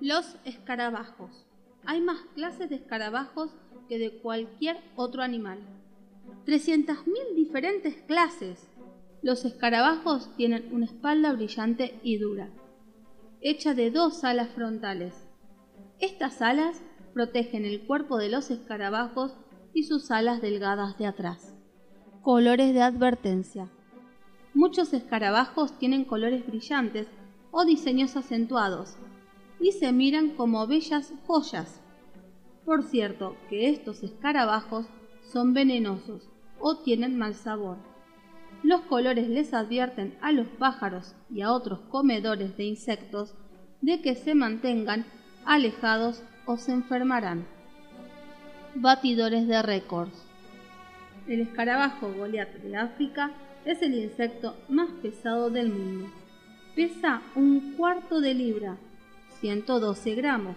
Los escarabajos. Hay más clases de escarabajos que de cualquier otro animal. 300.000 diferentes clases. Los escarabajos tienen una espalda brillante y dura, hecha de dos alas frontales. Estas alas protegen el cuerpo de los escarabajos y sus alas delgadas de atrás. Colores de advertencia. Muchos escarabajos tienen colores brillantes o diseños acentuados y se miran como bellas joyas. Por cierto que estos escarabajos son venenosos o tienen mal sabor. Los colores les advierten a los pájaros y a otros comedores de insectos de que se mantengan alejados o se enfermarán. Batidores de récords. El escarabajo Goliath de África es el insecto más pesado del mundo. Pesa un cuarto de libra 112 gramos.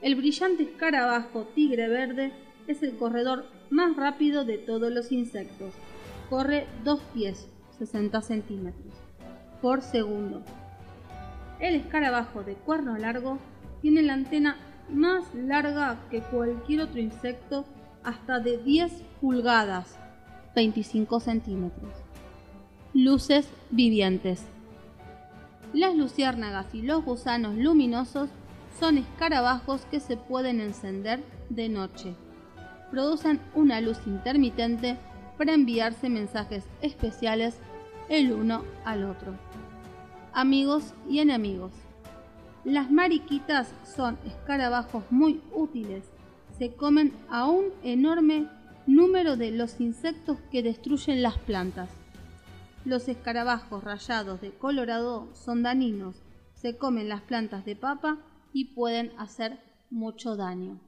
El brillante escarabajo tigre verde es el corredor más rápido de todos los insectos. Corre 2 pies, 60 centímetros, por segundo. El escarabajo de cuerno largo tiene la antena más larga que cualquier otro insecto, hasta de 10 pulgadas, 25 centímetros. Luces vivientes. Las luciérnagas y los gusanos luminosos son escarabajos que se pueden encender de noche. Producen una luz intermitente para enviarse mensajes especiales el uno al otro. Amigos y enemigos. Las mariquitas son escarabajos muy útiles. Se comen a un enorme número de los insectos que destruyen las plantas. Los escarabajos rayados de colorado son daninos, se comen las plantas de papa y pueden hacer mucho daño.